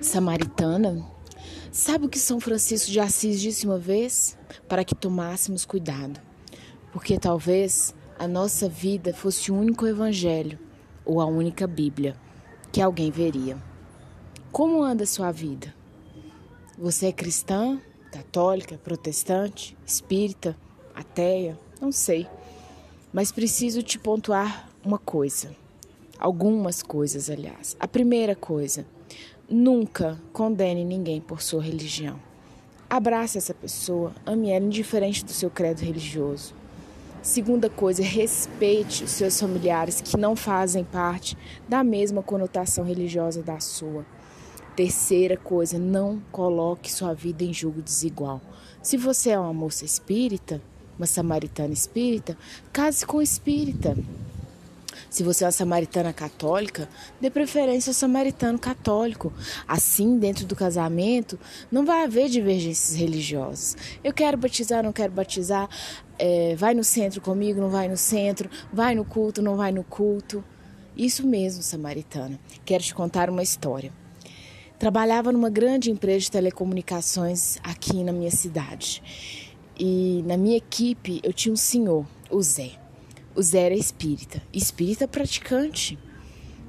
Samaritana. Sabe o que São Francisco de Assis disse uma vez? Para que tomássemos cuidado. Porque talvez a nossa vida fosse o único evangelho ou a única Bíblia que alguém veria. Como anda a sua vida? Você é cristã, católica, protestante, espírita, ateia? Não sei. Mas preciso te pontuar uma coisa. Algumas coisas, aliás. A primeira coisa, nunca condene ninguém por sua religião. Abrace essa pessoa, ame ela indiferente do seu credo religioso. Segunda coisa, respeite os seus familiares que não fazem parte da mesma conotação religiosa da sua. Terceira coisa, não coloque sua vida em julgo desigual. Se você é uma moça espírita, uma samaritana espírita, case com espírita. Se você é uma samaritana católica, dê preferência ao samaritano católico. Assim, dentro do casamento, não vai haver divergências religiosas. Eu quero batizar, não quero batizar. É, vai no centro comigo, não vai no centro. Vai no culto, não vai no culto. Isso mesmo, samaritana. Quero te contar uma história. Trabalhava numa grande empresa de telecomunicações aqui na minha cidade. E na minha equipe eu tinha um senhor, o Zé. O Zé era espírita, espírita praticante.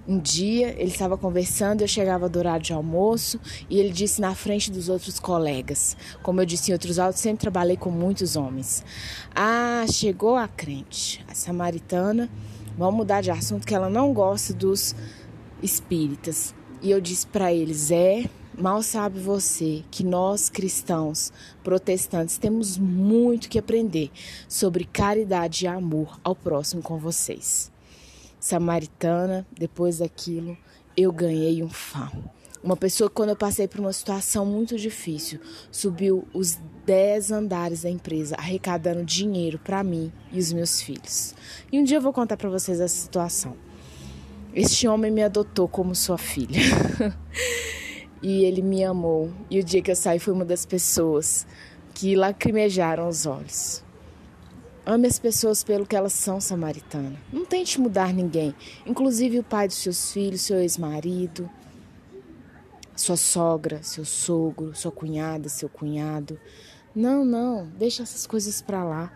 Um dia ele estava conversando, eu chegava do horário de almoço e ele disse na frente dos outros colegas. Como eu disse em outros autos, sempre trabalhei com muitos homens. Ah, chegou a crente, a samaritana. Vamos mudar de assunto que ela não gosta dos espíritas. E eu disse para eles: é, mal sabe você que nós cristãos protestantes temos muito que aprender sobre caridade e amor ao próximo com vocês. Samaritana, depois daquilo, eu ganhei um fã. Uma pessoa quando eu passei por uma situação muito difícil, subiu os 10 andares da empresa, arrecadando dinheiro para mim e os meus filhos. E um dia eu vou contar para vocês essa situação. Este homem me adotou como sua filha. e ele me amou. E o dia que eu saí foi uma das pessoas que lacrimejaram os olhos. Ame as pessoas pelo que elas são, samaritana. Não tente mudar ninguém, inclusive o pai dos seus filhos, seu ex-marido, sua sogra, seu sogro, sua cunhada, seu cunhado. Não, não, deixa essas coisas para lá.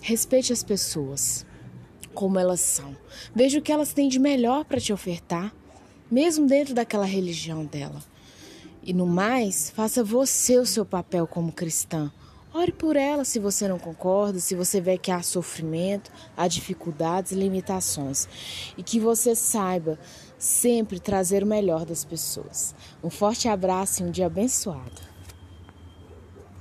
Respeite as pessoas como elas são. Veja o que elas têm de melhor para te ofertar, mesmo dentro daquela religião dela. E no mais, faça você o seu papel como cristã. Ore por ela se você não concorda, se você vê que há sofrimento, há dificuldades e limitações. E que você saiba sempre trazer o melhor das pessoas. Um forte abraço e um dia abençoado.